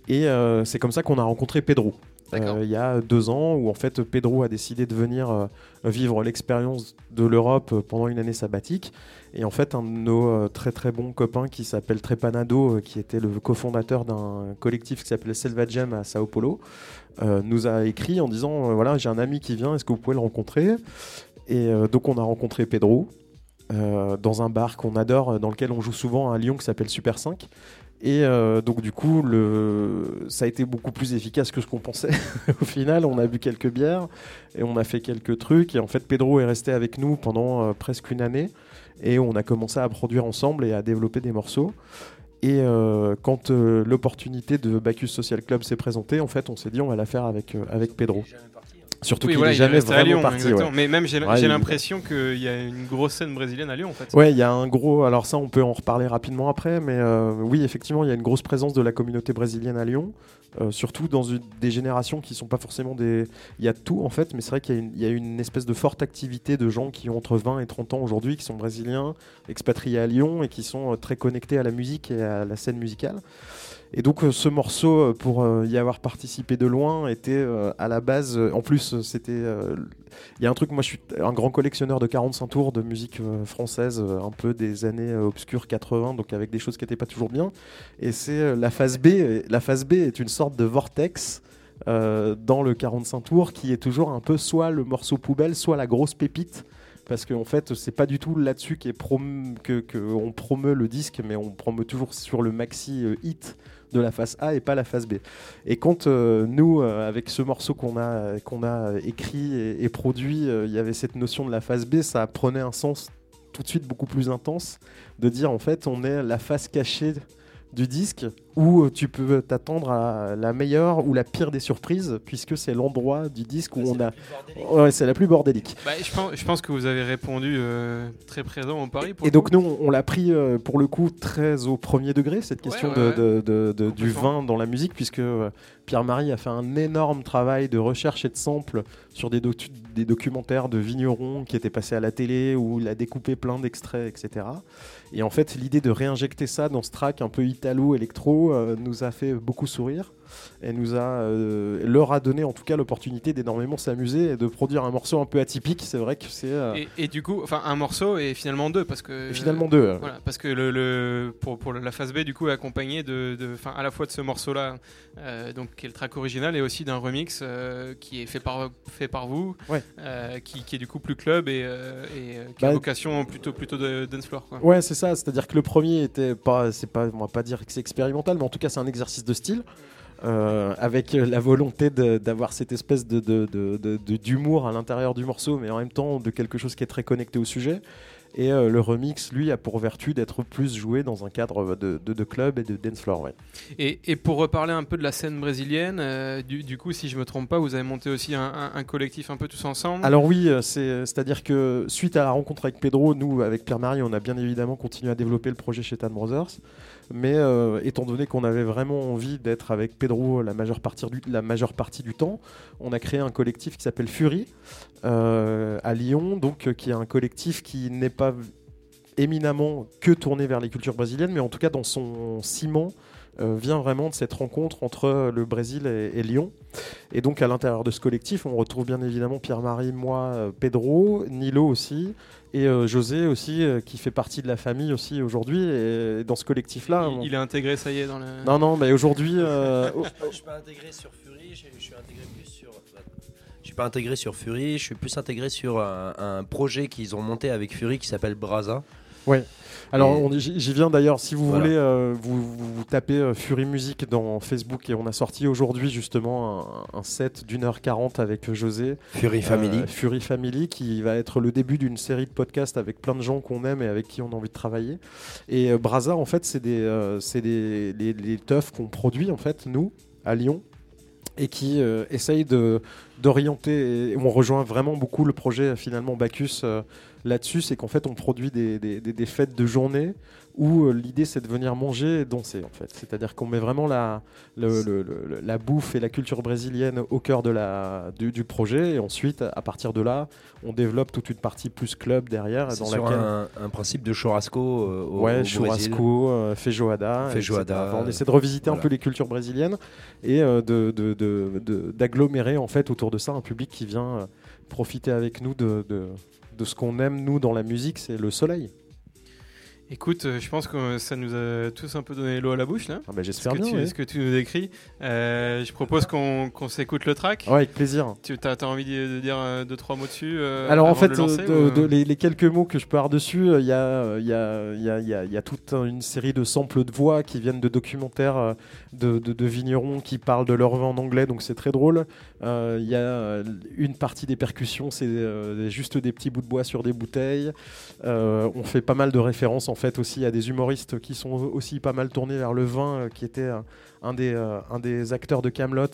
Et euh, c'est comme ça qu'on a rencontré Pedro. Euh, il y a deux ans, où en fait Pedro a décidé de venir vivre l'expérience de l'Europe pendant une année sabbatique. Et en fait, un de nos très très bons copains qui s'appelle Trepanado, qui était le cofondateur d'un collectif qui s'appelait Selva Jam à Sao Paulo, euh, nous a écrit en disant voilà, j'ai un ami qui vient, est-ce que vous pouvez le rencontrer? Et euh, donc, on a rencontré Pedro euh, dans un bar qu'on adore, euh, dans lequel on joue souvent à Lyon qui s'appelle Super 5. Et euh, donc du coup, ça a été beaucoup plus efficace que ce qu'on pensait. Au final, on a bu quelques bières et on a fait quelques trucs. Et en fait, Pedro est resté avec nous pendant presque une année. Et on a commencé à produire ensemble et à développer des morceaux. Et quand l'opportunité de Bacchus Social Club s'est présentée, en fait, on s'est dit on va la faire avec, avec Pedro. Surtout Oui, qu'il n'est jamais vraiment Lyon, parti. ouais. Mais même j'ai Ouais, j'ai il- l'impression qu'il y a une grosse scène brésilienne à Lyon en fait. Ouais, il y a un gros. Alors ça, on peut en reparler rapidement après, mais euh, oui, effectivement, il y a une grosse présence de la communauté brésilienne à Lyon, euh, surtout dans une- des générations qui sont pas forcément des. Il y a tout en fait, mais c'est vrai qu'il y, a une- il y a une espèce de forte activité de gens qui ont entre 20 et 30 ans aujourd'hui, qui sont brésiliens, expatriés à Lyon et qui sont euh, très connectés à la musique et à la scène musicale. Et donc euh, ce morceau, euh, pour euh, y avoir participé de loin, était à la base, en plus c'était, il y a un truc, moi je suis un grand collectionneur de 45 tours de musique française, un peu des années obscures 80, donc avec des choses qui n'étaient pas toujours bien. Et c'est la phase B, la phase B est une sorte de vortex. dans le 45 tours qui est toujours un peu soit le morceau poubelle soit la grosse pépite parce qu'en fait c'est pas du tout là-dessus qu'est prom- que, que on promeut le disque mais on promeut toujours sur le maxi hit de la phase A et pas la phase B. Et quand euh, nous, euh, avec ce morceau qu'on a, écrit et, produit, euh, il y avait cette notion de la phase B, ça prenait un sens tout de suite beaucoup plus intense de dire en fait on est la face cachée du disque où tu peux t'attendre à la meilleure ou la pire des surprises puisque c'est l'endroit du disque où on a ouais c'est la plus bordélique Bah, je, pense, je pense que vous avez répondu euh, très présent au Paris. pour Et donc coup. nous, on l'a pris euh, pour le coup très au premier degré, cette question Ouais, de- ouais, de- de- de- du vin dans la musique, puisque euh, Pierre-Marie a fait un énorme travail de recherche et de sample sur des, docu- des documentaires de vignerons qui étaient passés à la télé, où il a découpé plein d'extraits, etc. Et en fait, l'idée de réinjecter ça dans ce track un peu italo-électro, nous a fait beaucoup sourire et nous a, euh, leur a donné en tout cas l'opportunité d'énormément s'amuser et de produire un morceau un peu atypique. C'est vrai que c'est euh, Et, et du coup, enfin un morceau et finalement deux parce que finalement deux. euh. Voilà, parce que le, le- pour, pour la phase B, du coup, est accompagné de, de- à la fois de ce morceau-là, euh, donc qui est le track original, et aussi d'un remix qui est fait par, fait par vous, Ouais. qui, qui est du coup plus club et, et, qui a Bah, vocation plutôt, plutôt de dance floor. Quoi. Ouais, c'est ça. C'est-à-dire que le premier était pas, c'est pas, on va pas dire que c'est expérimental, mais en tout cas, c'est un exercice de style. Euh, avec la volonté d'avoir cette espèce de, d'humour à l'intérieur du morceau, mais en même temps de quelque chose qui est très connecté au sujet. Et euh, le remix, lui, a pour vertu d'être plus joué dans un cadre de, de- de club et de dance floor. Ouais. Et, et pour reparler un peu de la scène brésilienne, euh, du, du coup, si je me trompe pas, vous avez monté aussi un, un- un collectif un peu tous ensemble. Alors oui, c'est, c'est-à-dire que suite à la rencontre avec Pedro, nous, avec Pierre-Marie, on a bien évidemment continué à développer le projet chez Tan Brothers. Mais euh, étant donné qu'on avait vraiment envie d'être avec Pedro la majeure partie du, temps, on a créé un collectif qui s'appelle Fury euh, à Lyon, donc euh, qui est un collectif qui n'est pas éminemment que tourné vers les cultures brésiliennes, mais en tout cas dans son ciment vient vraiment de cette rencontre entre le Brésil et, et Lyon. Et donc à l'intérieur de ce collectif, on retrouve bien évidemment Pierre-Marie, moi, euh, Pedro, Nilo aussi, et euh, José aussi, euh, qui fait partie de la famille aussi aujourd'hui. Et dans ce collectif-là... il, on- il est intégré, ça y est, dans le. Non, non, mais aujourd'hui... euh, Je suis pas intégré sur Fury, je, je suis intégré plus sur. Je suis pas intégré sur Fury, je suis plus intégré sur un, un projet qu'ils ont monté avec Fury qui s'appelle Braza. Alors, Et- j'y viens d'ailleurs. Si vous Voilà. voulez, euh, vous, tapez euh, Fury Music dans Facebook et on a sorti aujourd'hui justement un, un set d'une heure quarante avec José. Fury Family. Euh, Fury Family, qui va être le début d'une série de podcasts avec plein de gens qu'on aime et avec qui on a envie de travailler. Et Braza, en fait, c'est des, c'est des teufs qu'on produit en fait nous à Lyon et qui euh, essayent de d'orienter. et On rejoint vraiment beaucoup le projet finalement Bacchus là-dessus, c'est qu'en fait on produit des, des- des- des fêtes de journée où euh, l'idée c'est de venir manger et danser en fait. C'est-à-dire qu'on met vraiment la, le- le- le- la bouffe et la culture brésilienne au cœur de la, du, du projet et ensuite à partir de là on développe toute une partie plus club derrière C'est dans sur laquelle un, un principe de churrasco euh, au, ouais, au churrasco, euh, feijoada, Feijoada. Enfin, on essaie de revisiter un peu les cultures brésiliennes et euh, de, de- d'agglomérer en fait autour de ça un public qui vient profiter avec nous de, de, de ce qu'on aime nous dans la musique, c'est le soleil. Écoute, euh, je pense que ça nous a tous un peu donné l'eau à la bouche là. Ah bah, J'espère bien. tu, ouais. ce que tu nous décris. Euh, je propose qu'on qu'on s'écoute le track. Ouais, avec plaisir. Tu as, envie de, dire euh, deux trois mots dessus euh, Alors en fait, de le lancer, euh, de- ou, euh, de- les, les quelques mots que je peux avoir dessus, euh, il y, a, euh, y, a, y, a, y, a, toute une série de samples de voix qui viennent de documentaires euh, de vignerons qui parlent de leur vin en anglais, donc c'est très drôle. Euh, Il y a euh, une partie des percussions, c'est euh, juste des petits bouts de bois sur des bouteilles. On fait pas mal de références en fait aussi à des humoristes qui sont aussi pas mal tournés vers le vin, qui était un des, acteurs de Camelot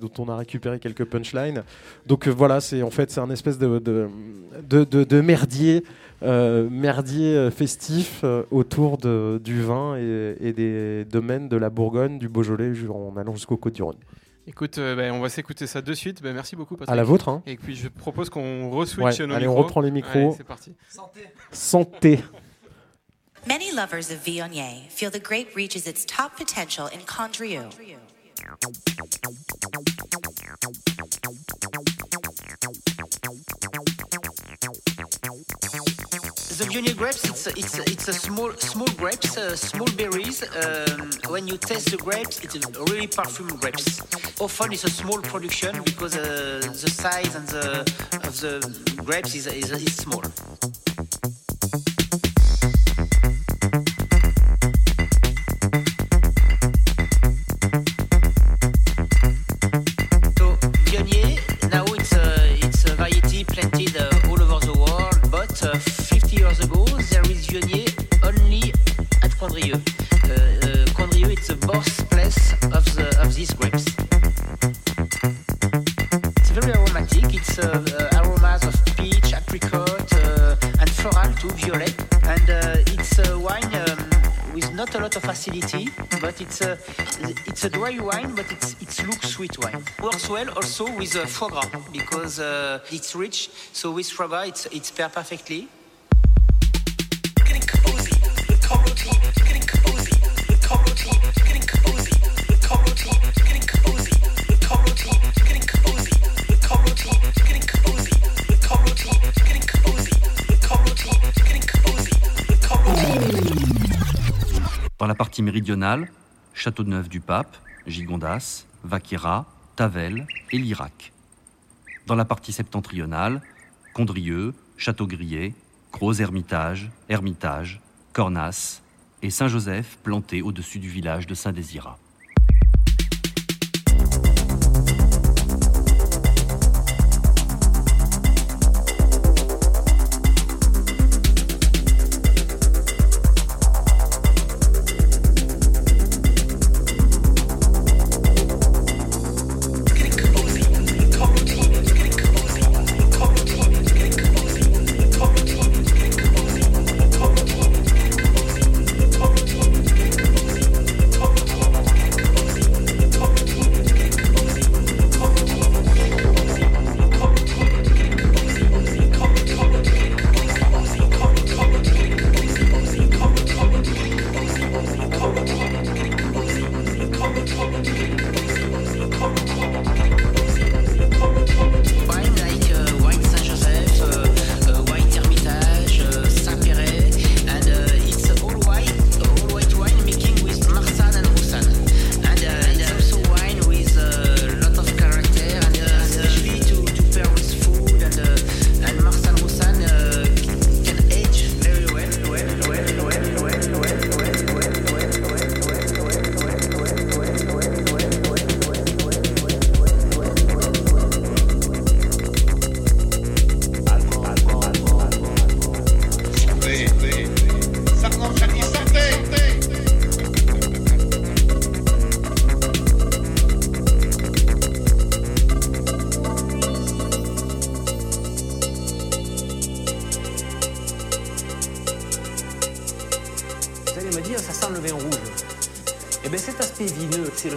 dont on a récupéré quelques punchlines. Donc voilà, c'est en fait c'est un espèce de, merdier, merdier festif autour du vin et, des domaines de la Bourgogne, du Beaujolais, en allant jusqu'au Côte-du-Rhône. Écoute, euh, ben, on va s'écouter ça de suite. Ben, merci beaucoup, Patrick. À la vôtre, hein Et puis je propose qu'on re-switch Ouais, nos allez, on micros. reprend les micros. Allez, c'est parti. Santé. Many lovers of Viognier feel the grape reaches its top potential in Condrieu. The Viognier grapes, it's it's it's a small small grapes, uh, small berries. Um, when you taste the grapes, it's really perfumed grapes. Often it's a small production because uh, the size and the of the grapes is, is, is small. Works well also with uh, foie gras because uh, it's rich. So with foie gras, it's, it's paired perfectly. Dans la partie méridionale, Châteauneuf du Pape, Gigondas, Vaquera, Tavel et Lirac. Dans la partie septentrionale, Condrieu, Château-Grier, Gros Hermitage, Cornas et Saint-Joseph planté au-dessus du village de Saint-Désirat.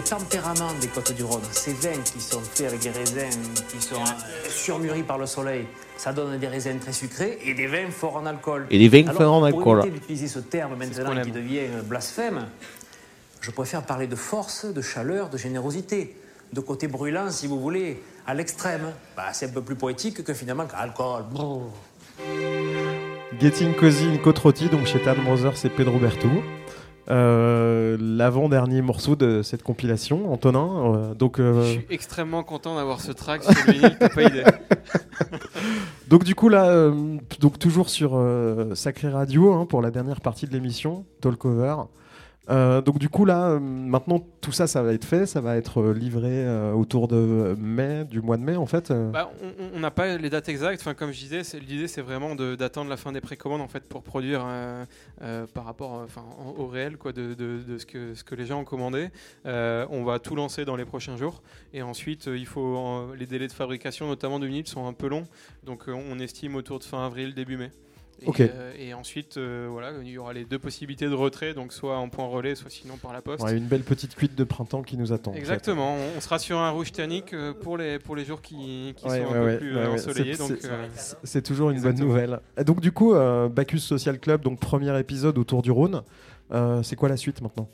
Tempérament des côtes du Rhône. Ces vins qui sont faits avec des raisins qui sont surmûris par le soleil, ça donne des raisins très sucrés et des vins forts en alcool. Et des vins forts en Pour alcool. éviter d'utiliser ce terme maintenant qui devient blasphème, je préfère parler de force, de chaleur, de générosité, de côté brûlant, si vous voulez, à l'extrême. Bah, c'est un peu plus poétique que finalement qu'alcool. Brrr. Getting Cozy in Côte Rôtie, donc chez Tan Brothers et Pedro Berto. Euh, L'avant-dernier morceau de cette compilation, Antonin. euh, donc, Je euh, suis extrêmement content d'avoir ce track sur le vinyle, t'as pas idée. donc du coup là, donc toujours sur Sacré Radio hein, pour la dernière partie de l'émission, Talkover. Euh, donc du coup là, euh, maintenant tout ça, ça va être fait, ça va être euh, livré autour de mai, du mois de mai en fait. Bah, on- n'a pas les dates exactes. Enfin, comme je disais, l'idée c'est vraiment d'attendre la fin des précommandes en fait pour produire par rapport, au réel quoi, de, ce que ce que les gens ont commandé. On va tout lancer dans les prochains jours et ensuite il faut les délais de fabrication, notamment de vinyle, sont un peu longs. Donc on estime autour de fin avril, début mai. Et, euh, et ensuite, euh, voilà, il y aura les deux possibilités de retrait, donc soit en point relais, soit sinon par la poste. Ouais, une belle petite cuite de printemps qui nous attend. en fait. Exactement, on- sera sur un rouge tannique euh, pour les, pour les jours qui, qui Ouais, sont ouais, un peu ouais, plus ensoleillés. C'est- toujours une bonne nouvelle. Et donc du coup, Bacchus Social Club, donc premier épisode autour du Rhône. C'est quoi la suite maintenant?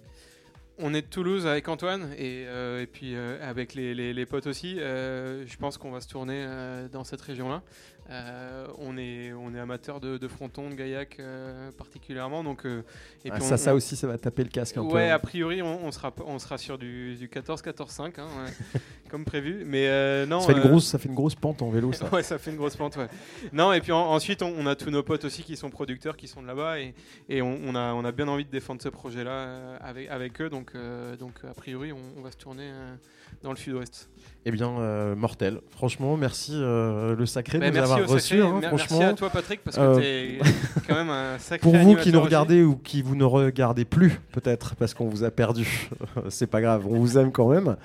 On est de Toulouse avec Antoine et, euh, et puis euh, avec les, les- les potes aussi. Euh, je pense qu'on va se tourner dans cette région-là. Euh, on est, on est amateur de, de fronton, de gaillac euh, particulièrement. Donc, euh, et Ah, puis ça, on- ça aussi, ça va taper le casque un peu. Ouais, a priori, on, on sera, on sera sur du, du 14-14-5, hein, ouais, comme prévu. Mais non. ça, fait une grosse, ça fait une grosse pente en vélo, ça. ouais, ça fait une grosse pente, ouais. Non, et puis en- ensuite, on, on a tous nos potes aussi qui sont producteurs, qui sont de là-bas, et, et on, a, on a bien envie de défendre ce projet-là avec, avec eux, donc, donc a priori, on, va se tourner dans le sud-ouest. Eh bien, euh, mortel. Franchement, merci euh, le sacré de Bah, nous merci avoir reçus. Hein, mer- merci franchement. à toi, Patrick, parce que Euh, t'es quand même un sacré Pour vous qui nous regardez ou qui vous ne regardez plus, peut-être, parce qu'on vous a perdu, c'est pas grave, on vous aime quand même.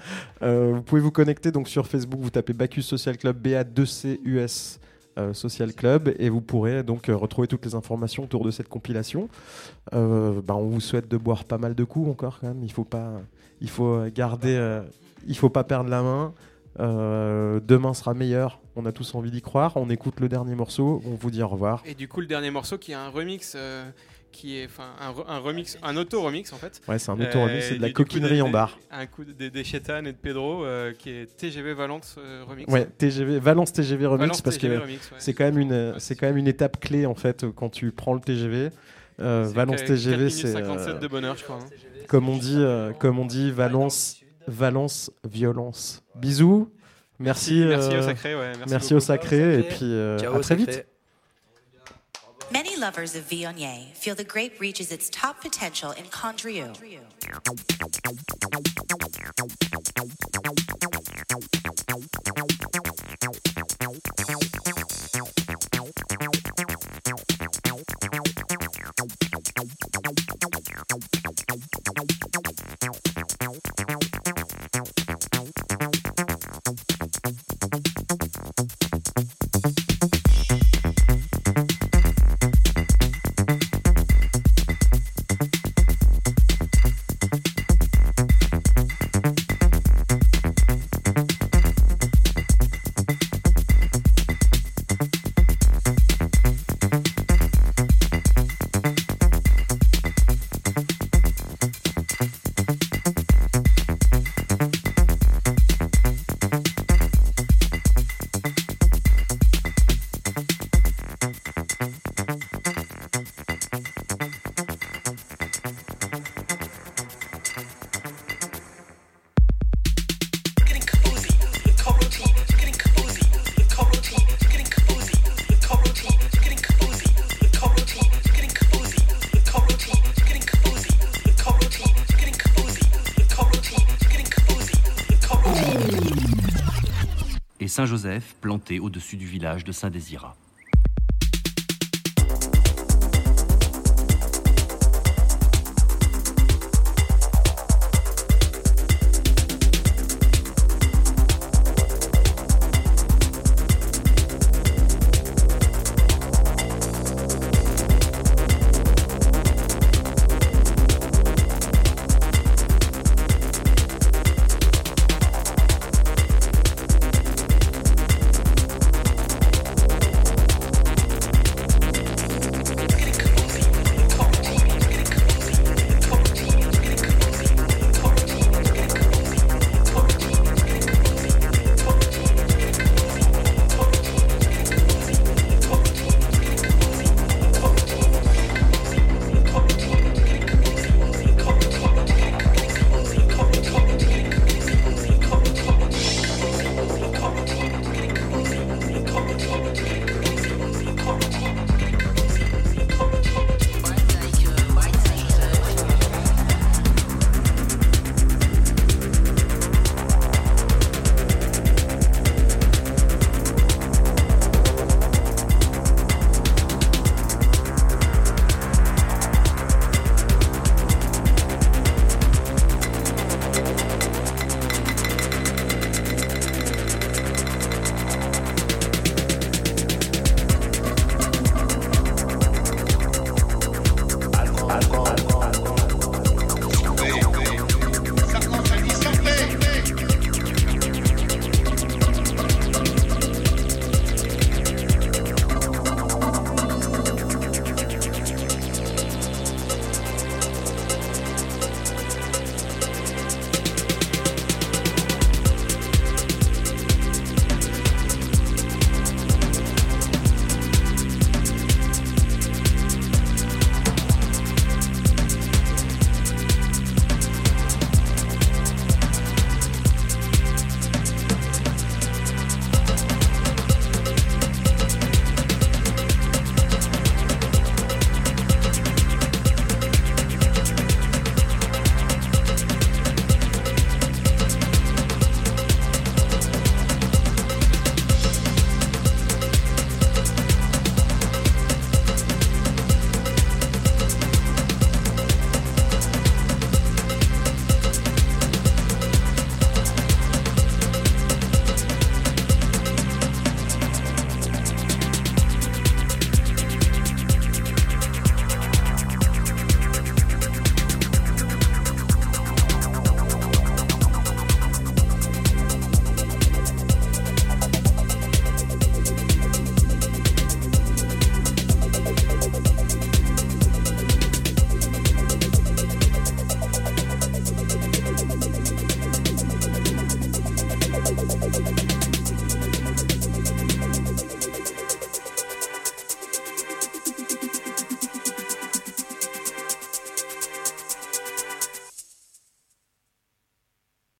Euh, vous pouvez vous connecter donc sur Facebook, vous tapez Bacchus Social Club, BA2CUS euh, Social Club, et vous pourrez donc retrouver toutes les informations autour de cette compilation. Bah, on vous souhaite de boire pas mal de coups encore quand même. Il faut pas, il faut garder, il faut pas perdre la main. Euh, demain sera meilleur. On a tous envie d'y croire. On écoute le dernier morceau. On vous dit au revoir. Et du coup, le dernier morceau qui est un remix, euh, qui est enfin un, re- un remix, un auto-remix en fait. Ouais, c'est un auto-remix, c'est de la coup, coquinerie en barre. Un coup des, des Chetan et de Pedro, euh, qui est TGV Valence euh, remix. Ouais, TGV, Valence TGV Remix Valence parce TGV que Remix, ouais. c'est quand même une c'est quand même une étape clé en fait quand tu prends le TGV. Euh, Valence TGV, 4 minutes c'est 57 euh, de bonheur, je crois. hein. comme on dit, euh, comme on dit, Valence, Valence, violence. Bisous. Merci. Merci euh, au sacré, ouais. Merci, Merci au sacré et puis euh, Ciao, à très sacré. vite. Many lovers of Viognier feel the grape reaches its top potential in Condrieu. Saint-Joseph planté au-dessus du village de Saint-Désirat.